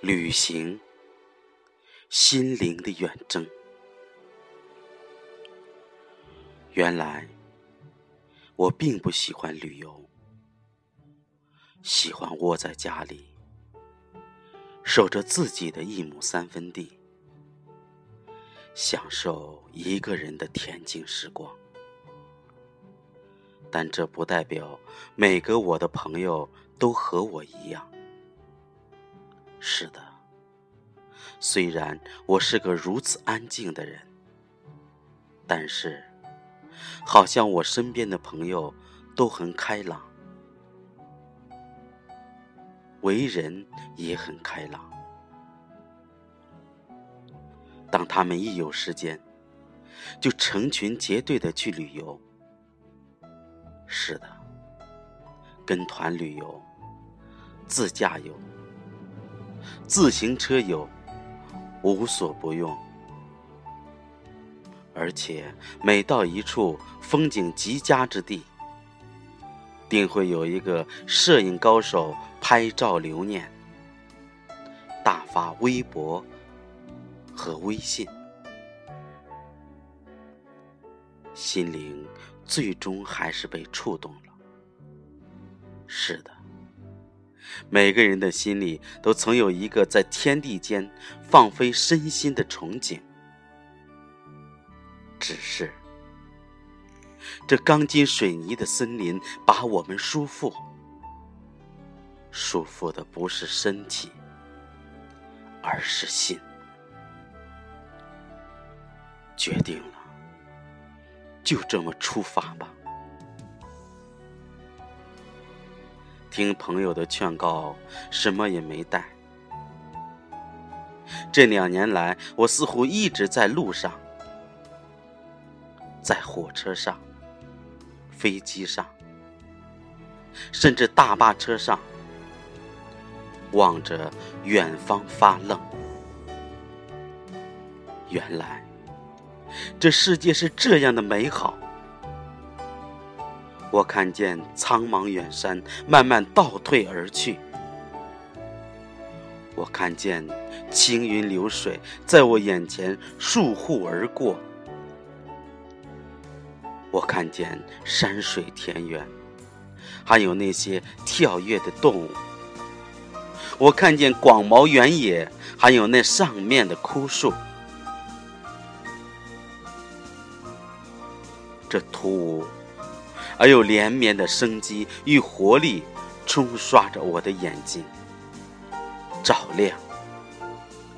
旅行，心灵的远征。原来，我并不喜欢旅游，喜欢窝在家里，守着自己的一亩三分地，享受一个人的恬静时光。但这不代表每个我的朋友都和我一样。是的，虽然我是个如此安静的人，但是，好像我身边的朋友都很开朗，为人也很开朗。当他们一有时间，就成群结队的去旅游。是的，跟团旅游，自驾游。自行车友无所不用，而且每到一处风景极佳之地，定会有一个摄影高手拍照留念，大发微博和微信，心灵最终还是被触动了。是的。每个人的心里都曾有一个在天地间放飞身心的憧憬，只是这钢筋水泥的森林把我们束缚，束缚的不是身体，而是心。决定了，就这么出发吧。听朋友的劝告，什么也没带。这两年来，我似乎一直在路上，在火车上、飞机上，甚至大巴车上，望着远方发愣。原来，这世界是这样的美好。我看见苍茫远山慢慢倒退而去，我看见青云流水在我眼前疏忽而过，我看见山水田园，还有那些跳跃的动物，我看见广袤原野，还有那上面的枯树，这突兀。而又连绵的生机与活力，冲刷着我的眼睛，照亮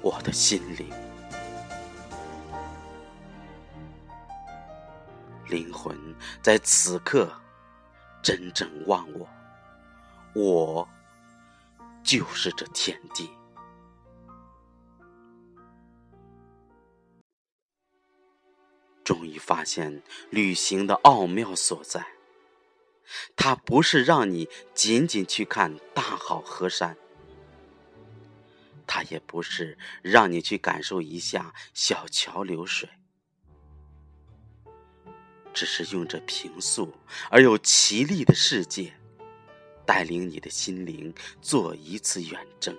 我的心灵。灵魂在此刻真正忘我，我就是这天地。终于发现旅行的奥妙所在。它不是让你仅仅去看大好河山，它也不是让你去感受一下小桥流水，只是用这平素而又绮丽的世界，带领你的心灵做一次远征。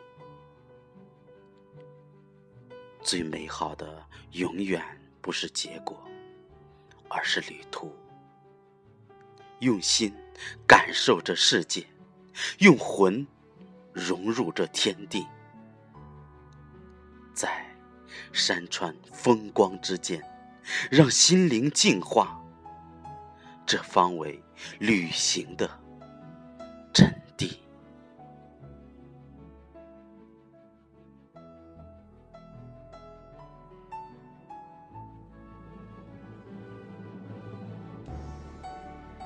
最美好的永远不是结果，而是旅途。用心感受这世界，用魂融入这天地，在山川风光之间，让心灵净化。这方为旅行的